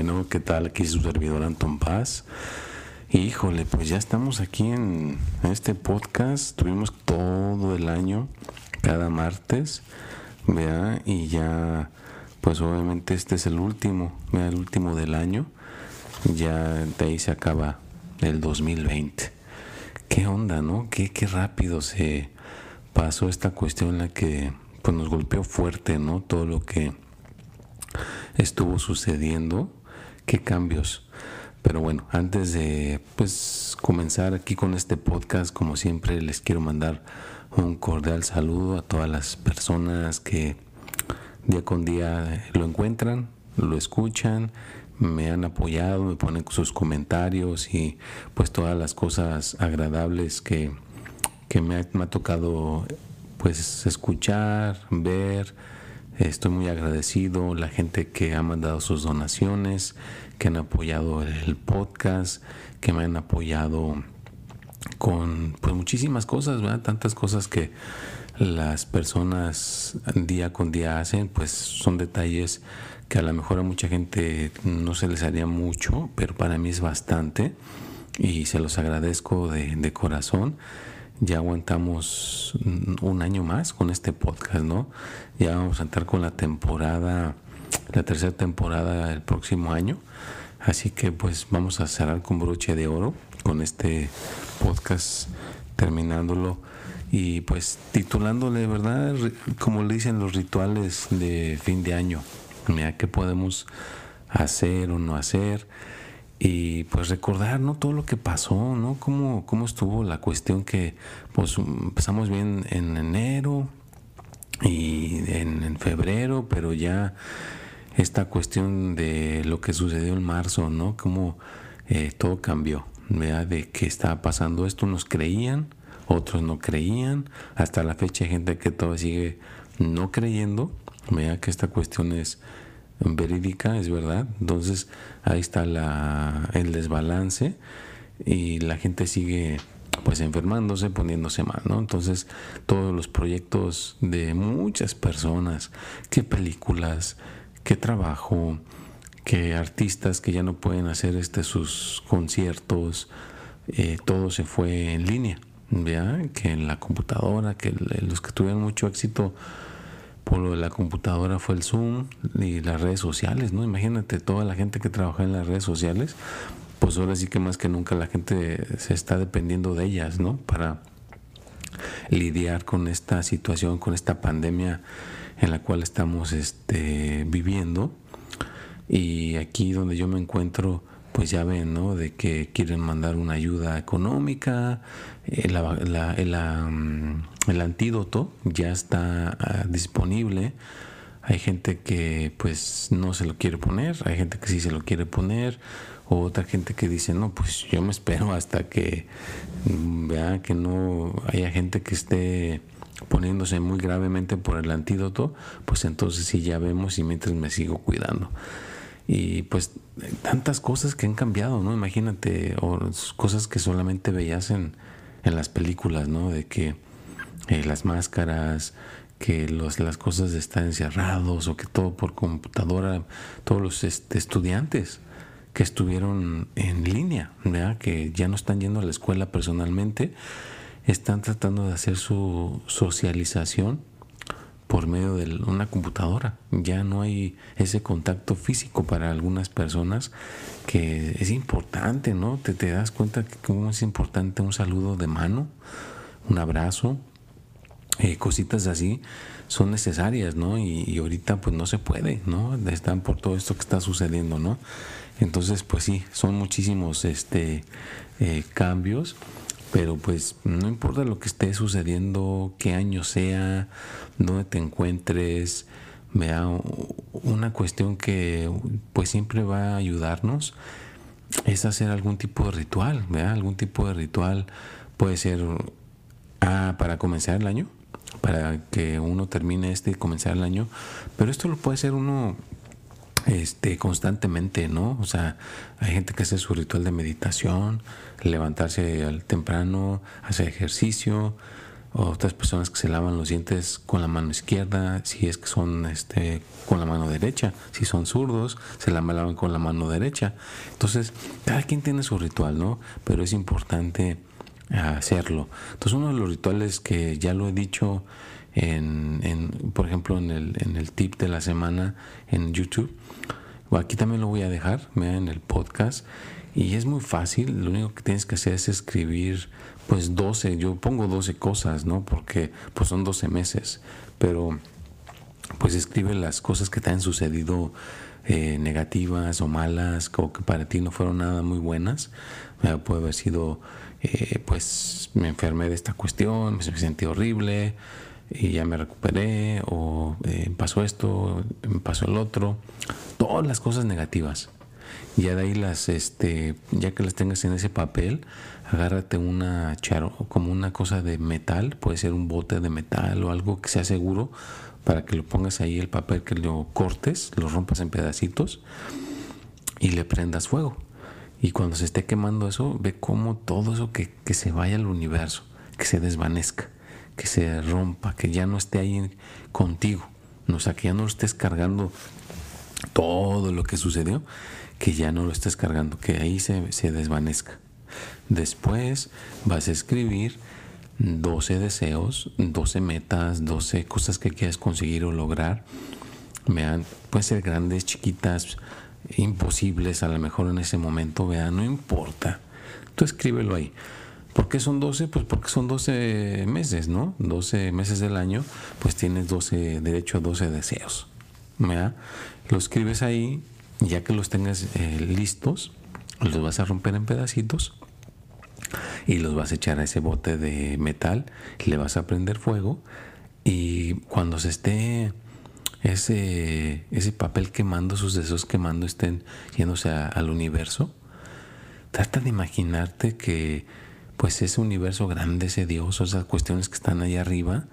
Bueno, ¿qué tal? Aquí su servidor Anton Paz. Híjole, pues ya estamos aquí en este podcast. Tuvimos todo el año, cada martes, ¿vea? Y ya, pues obviamente este es el último, ¿vea? el último del año. Ya de ahí se acaba el 2020. ¿Qué onda, no? ¿Qué, qué rápido se pasó esta cuestión la que pues nos golpeó fuerte, ¿no? Todo lo que estuvo sucediendo qué cambios. Pero bueno, antes de pues comenzar aquí con este podcast, como siempre les quiero mandar un cordial saludo a todas las personas que día con día lo encuentran, lo escuchan, me han apoyado, me ponen sus comentarios y pues todas las cosas agradables que, que me, ha, me ha tocado pues escuchar, ver, Estoy muy agradecido, la gente que ha mandado sus donaciones, que han apoyado el podcast, que me han apoyado con pues muchísimas cosas. Tantas cosas que las personas día con día hacen, pues son detalles que a lo mejor a mucha gente no se les haría mucho, pero para mí es bastante y se los agradezco de, de corazón ya aguantamos un año más con este podcast, ¿no? Ya vamos a entrar con la temporada, la tercera temporada el próximo año. Así que pues vamos a cerrar con broche de oro con este podcast, terminándolo y pues titulándole, ¿verdad? Como le dicen los rituales de fin de año. Mira, ¿qué podemos hacer o no hacer? Y pues recordar no todo lo que pasó no cómo, cómo estuvo la cuestión que pues empezamos bien en enero y en, febrero pero ya esta cuestión de lo que sucedió en marzo no cómo eh, todo cambió ¿verdad? de que estaba pasando esto nos creían otros no creían hasta la fecha hay gente que todavía sigue no creyendo vea que esta cuestión es verídica, es verdad. Entonces ahí está la, el desbalance y la gente sigue pues enfermándose, poniéndose mal, ¿no? Entonces todos los proyectos de muchas personas, qué películas, qué trabajo, qué artistas que ya no pueden hacer este sus conciertos, eh, todo se fue en línea, ¿ya? Que en la computadora, que los que tuvieron mucho éxito por lo de la computadora fue el Zoom y las redes sociales, ¿no? Imagínate toda la gente que trabaja en las redes sociales, pues ahora sí que más que nunca la gente se está dependiendo de ellas, ¿no? Para lidiar con esta situación, con esta pandemia en la cual estamos este, viviendo. Y aquí donde yo me encuentro, pues ya ven, ¿no? De que quieren mandar una ayuda económica, eh, mm, el, antídoto ya está ah, disponible. Hay gente que pues no se lo quiere poner, hay gente que sí se lo quiere poner, o otra gente que dice, no, pues yo me espero hasta que mm, vea que no haya gente que esté poniéndose muy gravemente por el antídoto, pues entonces sí ya vemos y mientras me sigo cuidando y pues tantas cosas que han cambiado, ¿no? Imagínate, o cosas que solamente veías en, en las películas, ¿no? De que eh, las máscaras, que los, las cosas estar encerrados o que todo por computadora, todos los este, estudiantes que estuvieron en línea, ¿verdad? que ya no están yendo a la escuela personalmente, están tratando de hacer su socialización por medio de una computadora. Ya no hay ese contacto físico para algunas personas que es importante, ¿no? Te, te das cuenta que cómo es importante un saludo de mano, un abrazo, eh, cositas así son necesarias, ¿no? Y, ahorita pues no se puede, ¿no? Están por todo esto que está sucediendo, ¿no? Entonces pues sí, son muchísimos este, eh, cambios pero pues no importa lo que esté sucediendo, qué año sea, dónde te encuentres, vea una cuestión que pues siempre va a ayudarnos es hacer algún tipo de ritual, vea algún tipo de ritual. Puede ser ah, para comenzar el año, para que uno termine este y comenzar el año, pero esto lo puede hacer uno este, constantemente, ¿no? O sea, hay gente que hace su ritual de meditación, levantarse al temprano, hacer ejercicio, otras personas que se lavan los dientes con la mano izquierda, si es que son este, con la mano derecha, si son zurdos, se la lavan con la mano derecha. Entonces, cada quien tiene su ritual, ¿no? Pero es importante hacerlo. Entonces, uno de los rituales que ya lo he dicho en, en por ejemplo, en el, en el tip de la semana en YouTube, aquí también lo voy a dejar, en el podcast. Y es muy fácil, lo único que tienes que hacer es escribir pues 12, yo pongo 12 cosas, ¿no? Porque pues son 12 meses, pero pues escribe las cosas que te han sucedido eh, negativas o malas o que para ti no fueron nada muy buenas. puede haber sido, eh, pues me enfermé de esta cuestión, me sentí horrible y ya me recuperé o eh, pasó esto, pasó el otro. Todas las cosas negativas. Ya de ahí las, este, ya que las tengas en ese papel, agárrate una charo, como una cosa de metal, puede ser un bote de metal o algo que sea seguro para que lo pongas ahí el papel, que lo cortes, lo rompas en pedacitos y le prendas fuego. Y cuando se esté quemando eso, ve cómo todo eso que, que se vaya al universo, que se desvanezca, que se rompa, que ya no esté ahí contigo. O sea, que ya no lo estés cargando todo lo que sucedió, que ya no lo estés cargando, que ahí se, se desvanezca. Después vas a escribir 12 deseos, 12 metas, 12 cosas que quieres conseguir o lograr. Vean, pueden ser grandes, chiquitas, imposibles a lo mejor en ese momento, vean, no importa. Tú escríbelo ahí. ¿Por qué son 12? Pues porque son 12 meses, ¿no? 12 meses del año, pues tienes 12, derecho a 12 deseos. ¿verdad? Lo escribes ahí, ya que los tengas eh, listos, los vas a romper en pedacitos y los vas a echar a ese bote de metal, le vas a prender fuego y cuando se esté ese, ese papel quemando, sus deseos quemando, estén yéndose al universo, trata de imaginarte que pues ese universo grande, ese Dios, esas cuestiones que están ahí arriba,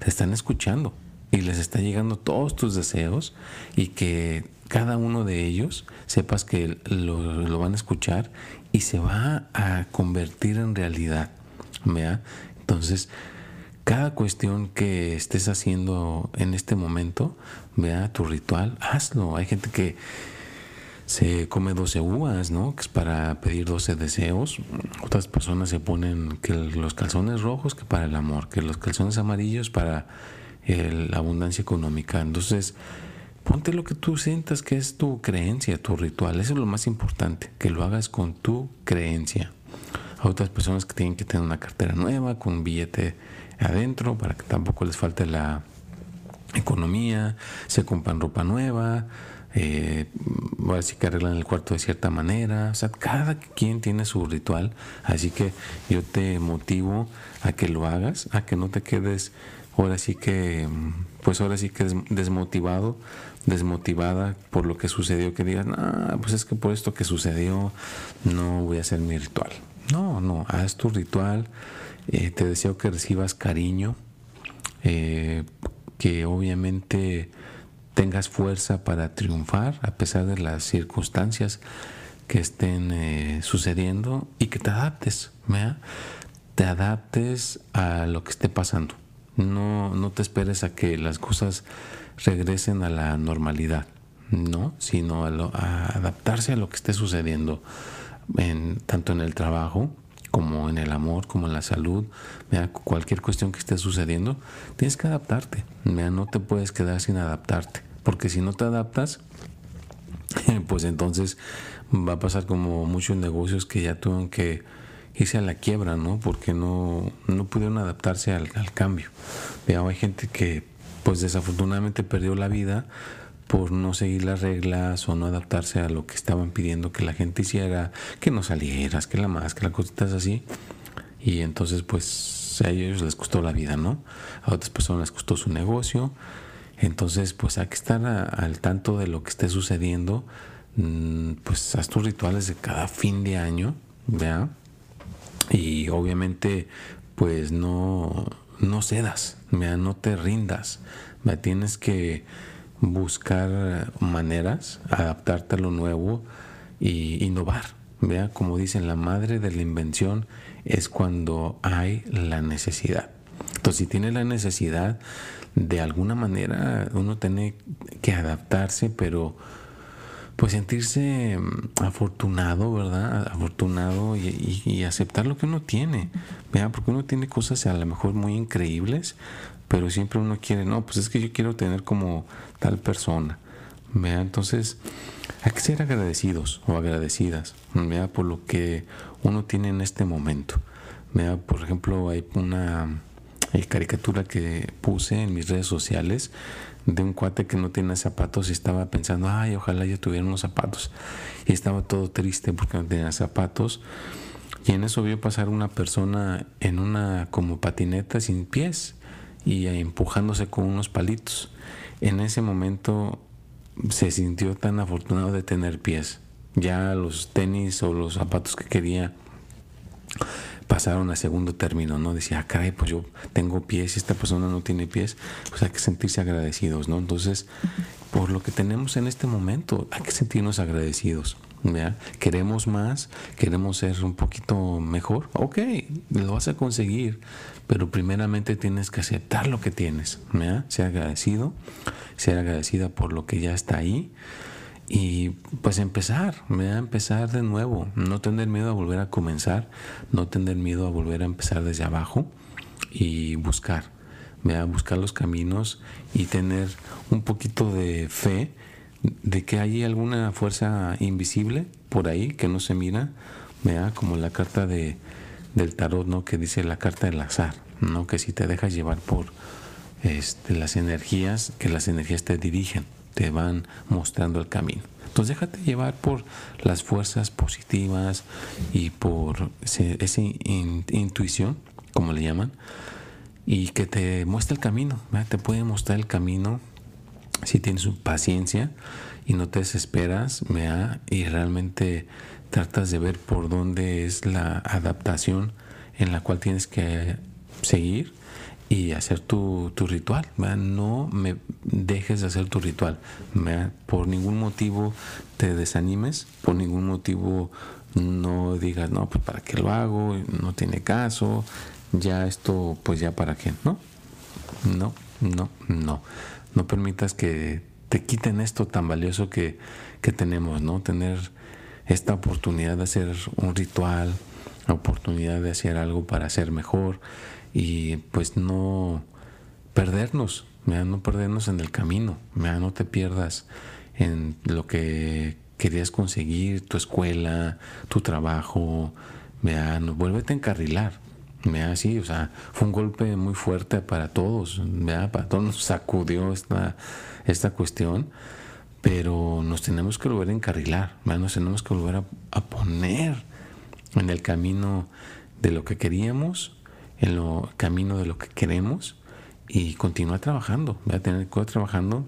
te están escuchando y les está llegando todos tus deseos y que cada uno de ellos sepas que lo, van a escuchar y se va a convertir en realidad. ¿vea? Entonces, cada cuestión que estés haciendo en este momento, vea tu ritual, hazlo. Hay gente que se come 12 uvas, ¿no? Que es para pedir 12 deseos. Otras personas se ponen que los calzones rojos que para el amor, que los calzones amarillos para la abundancia económica. Entonces, ponte lo que tú sientas que es tu creencia, tu ritual. Eso es lo más importante, que lo hagas con tu creencia. Hay otras personas que tienen que tener una cartera nueva, con un billete adentro, para que tampoco les falte la economía, se compran ropa nueva, eh, así que arreglan el cuarto de cierta manera. O sea, cada quien tiene su ritual. Así que yo te motivo a que lo hagas, a que no te quedes ahora sí que, pues ahora sí que desmotivado, desmotivada por lo que sucedió, que digas, no, pues es que por esto que sucedió no voy a hacer mi ritual. No, no, haz tu ritual. Eh, te deseo que recibas cariño, eh, que obviamente tengas fuerza para triunfar a pesar de las circunstancias que estén eh, sucediendo y que te adaptes, ¿vea? te adaptes a lo que esté pasando. No, no te esperes a que las cosas regresen a la normalidad, no, sino a, adaptarse a lo que esté sucediendo, en, tanto en el trabajo como en el amor, como en la salud, cualquier cuestión que esté sucediendo, tienes que adaptarte, no te puedes quedar sin adaptarte, porque si no te adaptas, pues entonces va a pasar como muchos negocios que ya tuvieron que irse a la quiebra, ¿no? Porque no, no pudieron adaptarse al, cambio. Veo, hay gente que pues desafortunadamente perdió la vida por no seguir las reglas o no adaptarse a lo que estaban pidiendo que la gente hiciera, que no salieras, que la máscara, cositas así. Y entonces pues a ellos les costó la vida, ¿no? A otras personas les costó su negocio Entonces, pues hay que estar al tanto de lo que esté sucediendo. Mm, pues haz tus rituales de cada fin de año, ¿vea? Y obviamente, pues no, no cedas, ¿vea? no te rindas. ¿vea? Tienes que buscar maneras, adaptarte a lo nuevo y innovar. ¿vea? Como dicen, la madre de la invención es cuando hay la necesidad. Entonces, si tiene la necesidad, de alguna manera uno tiene que adaptarse, pero pues sentirse mm, afortunado, ¿verdad? Afortunado y, aceptar lo que uno tiene, ¿vea? Porque uno tiene cosas a lo mejor muy increíbles, pero siempre uno quiere, no, pues es que yo quiero tener como tal persona, ¿vea? Entonces, hay que ser agradecidos o agradecidas, ¿vea? Por lo que uno tiene en este momento, ¿vea? Por ejemplo, hay una caricatura que puse en mis redes sociales de un cuate que no tiene zapatos y estaba pensando, ay, ojalá yo tuviera unos zapatos. Y estaba todo triste porque no tenía zapatos. Y en eso vio pasar una persona en una como patineta sin pies y empujándose con unos palitos. En ese momento se sintió tan afortunado de tener pies. Ya los tenis o los zapatos que quería pasaron a segundo término, ¿no? Decía, ah, caray, pues yo tengo pies y esta persona no tiene pies, pues hay que sentirse agradecidos, ¿no? Entonces, por lo que tenemos en este momento, hay que sentirnos agradecidos. ¿Ya? Queremos más, queremos ser un poquito mejor, ok, lo vas a conseguir, pero primeramente tienes que aceptar lo que tienes, ¿ya? Ser agradecido, ser agradecida por lo que ya está ahí y pues empezar, a empezar de nuevo, no tener miedo a volver a comenzar, no tener miedo a volver a empezar desde abajo y buscar, a buscar los caminos y tener un poquito de fe de que hay alguna fuerza invisible por ahí que no se mira, vea como la carta de, del tarot, ¿no? que dice la carta del azar, ¿no? que si te dejas llevar por este, las energías, que las energías te dirigen te van mostrando el camino. Entonces déjate llevar por las fuerzas positivas y por esa intuición, como le llaman, y que te muestre el camino. Te puede mostrar el camino si tienes paciencia y no te desesperas y realmente tratas de ver por dónde es la adaptación en la cual tienes que seguir y hacer tu, ritual. No me dejes de hacer tu ritual. Por ningún motivo te desanimes, por ningún motivo no digas, no, pues para qué lo hago, no tiene caso, ya esto, pues ya para qué, ¿no? No, no, no. No permitas que te quiten esto tan valioso que, que tenemos, ¿no? Tener esta oportunidad de hacer un ritual, la oportunidad de hacer algo para ser mejor y pues no perdernos, no perdernos en el camino, no te pierdas en lo que querías conseguir, tu escuela, tu trabajo, no, vuélvete a encarrilar. Sí, o sea, fue un golpe muy fuerte para todos, para todos nos sacudió esta, esta cuestión, pero nos tenemos que volver a encarrilar, nos tenemos que volver a, poner en el camino de lo que queríamos en lo camino de lo que queremos y continuar trabajando, voy a tener que trabajando.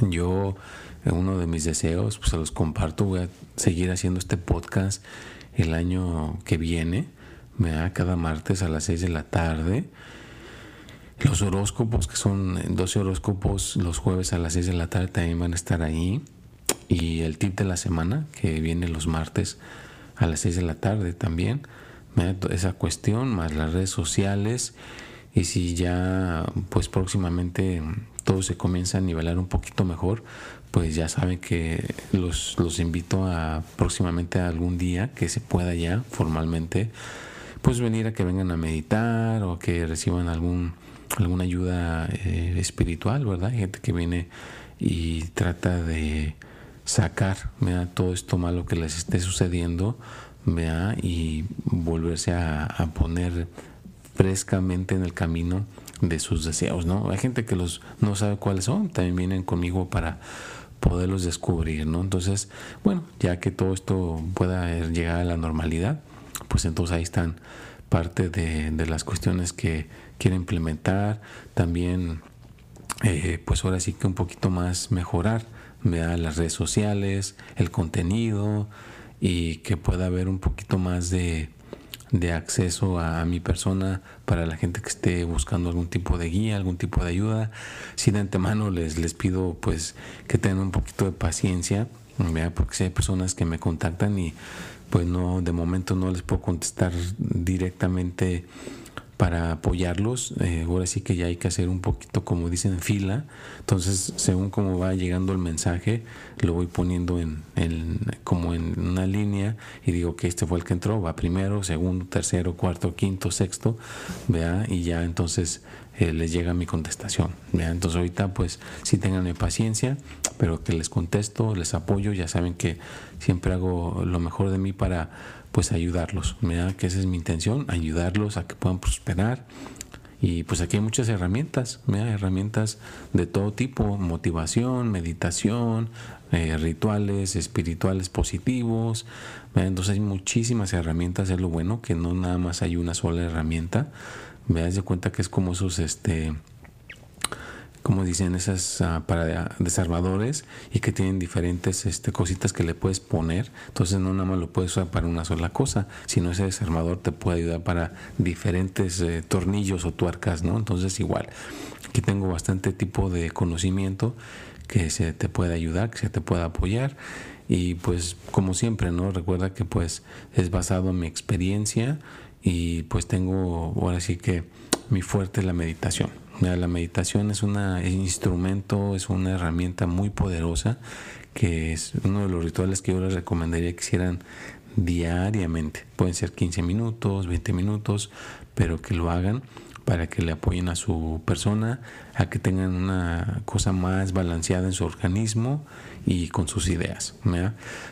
Yo, uno de mis deseos, pues se los comparto, voy a seguir haciendo este podcast el año que viene, me da cada martes a las 6 de la tarde. Los horóscopos, que son 12 horóscopos, los jueves a las 6 de la tarde también van a estar ahí. Y el tip de la semana, que viene los martes a las 6 de la tarde también esa cuestión, más las redes sociales y si ya pues próximamente todo se comienza a nivelar un poquito mejor, pues ya saben que los, los invito a próximamente a algún día que se pueda ya formalmente pues venir a que vengan a meditar o que reciban algún alguna ayuda eh, espiritual, ¿verdad? Hay gente que viene y trata de sacar todo esto malo que les esté sucediendo vea y volverse a, poner frescamente en el camino de sus deseos, ¿no? Hay gente que los no sabe cuáles son, también vienen conmigo para poderlos descubrir, ¿no? Entonces, bueno, ya que todo esto pueda llegar a la normalidad, pues entonces ahí están parte de, las cuestiones que quiero implementar. También eh, pues ahora sí que un poquito más mejorar vea las redes sociales, el contenido y que pueda haber un poquito más de, de acceso a, mi persona para la gente que esté buscando algún tipo de guía, algún tipo de ayuda. Si de antemano les, les pido pues que tengan un poquito de paciencia, porque si hay personas que me contactan y pues no, de momento no les puedo contestar directamente para apoyarlos. Eh, ahora sí que ya hay que hacer un poquito, como dicen, fila. Entonces, según cómo va llegando el mensaje, lo voy poniendo en, como en una línea y digo que este fue el que entró, va primero, segundo, tercero, cuarto, quinto, sexto, vea, y ya entonces eh, les llega mi contestación. ¿vea? Entonces ahorita pues sí tengan paciencia, pero que les contesto, les apoyo, ya saben que siempre hago lo mejor de mí para pues ayudarlos, da que esa es mi intención, ayudarlos a que puedan prosperar. Y pues aquí hay muchas herramientas, herramientas de todo tipo, motivación, meditación, eh, rituales espirituales positivos. Entonces hay muchísimas herramientas, es lo bueno, que no nada más hay una sola herramienta. Me das cuenta que es como esos este, como dicen esas ah, para desarmadores y que tienen diferentes este, cositas que le puedes poner. Entonces no nada más lo puedes usar para una sola cosa sino ese desarmador te puede ayudar para diferentes eh, tornillos o tuercas no entonces igual aquí tengo bastante tipo de conocimiento que se te puede ayudar que se te puede apoyar. Y pues como siempre no recuerda que pues es basado en mi experiencia y pues tengo ahora sí que mi fuerte la meditación la meditación es un instrumento, es una herramienta muy poderosa que es uno de los rituales que yo les recomendaría que hicieran diariamente. Pueden ser 15 minutos, 20 minutos, pero que lo hagan para que le apoyen a su persona, a que tengan una cosa más balanceada en su organismo y con sus ideas.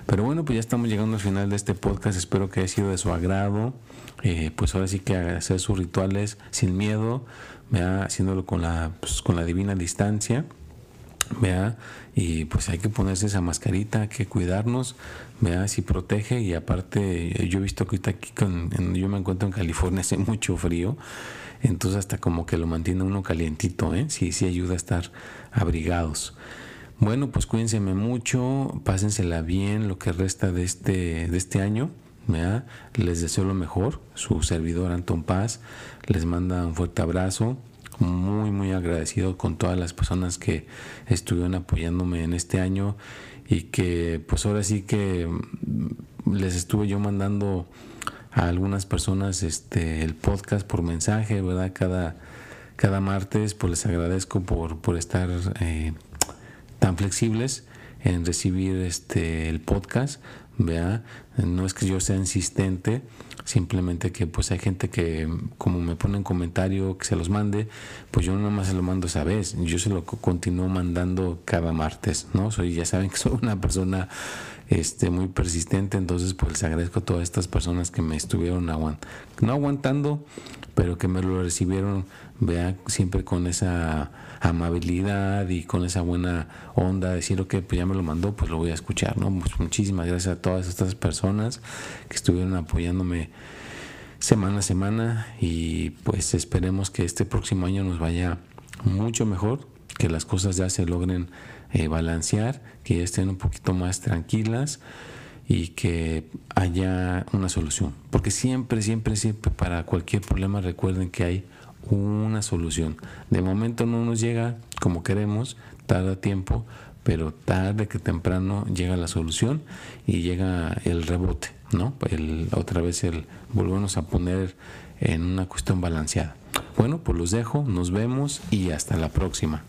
Pero bueno, pues ya estamos llegando al final de este podcast. Espero que haya sido de su agrado. Eh, pues ahora sí que hacer sus rituales sin miedo, vea haciéndolo con la, pues, con la divina distancia. Vea, y pues hay que ponerse esa mascarita, hay que cuidarnos, vea si protege y aparte yo he visto que ahorita aquí con, yo me encuentro en California hace mucho frío, entonces hasta como que lo mantiene uno calientito, ¿eh? sí, sí ayuda a estar abrigados. Bueno, pues cuídense mucho, pásensela bien lo que resta de este, de este año. Les deseo lo mejor. Su servidor Anton Paz les manda un fuerte abrazo. Muy, muy agradecido con todas las personas que estuvieron apoyándome en este año y que pues ahora sí que mm, les estuve yo mandando a algunas personas este el podcast por mensaje, ¿verdad? Cada, cada martes, pues les agradezco por, por estar eh, tan flexibles en recibir este el podcast vea no es que yo sea insistente simplemente que pues hay gente que como me pone en comentario que se los mande pues yo no más se lo mando esa vez. Yo se lo continúo mandando cada martes no soy ya saben que soy una persona este muy persistente entonces pues les agradezco a todas estas personas que me estuvieron aguantando no aguantando pero que me lo recibieron vea siempre con esa amabilidad y con esa buena onda, decir, ok, pues ya me lo mandó, pues lo voy a escuchar, ¿no? Pues muchísimas gracias a todas estas personas que estuvieron apoyándome semana a semana y pues esperemos que este próximo año nos vaya mucho mejor, que las cosas ya se logren eh, balancear, que ya estén un poquito más tranquilas y que haya una solución. Porque siempre, siempre, siempre para cualquier problema recuerden que hay una solución. De momento no nos llega como queremos, tarda tiempo, pero tarde que temprano llega la solución y llega el rebote, ¿no? El, otra vez el volvernos a poner en una cuestión balanceada. Bueno, pues los dejo, nos vemos y hasta la próxima.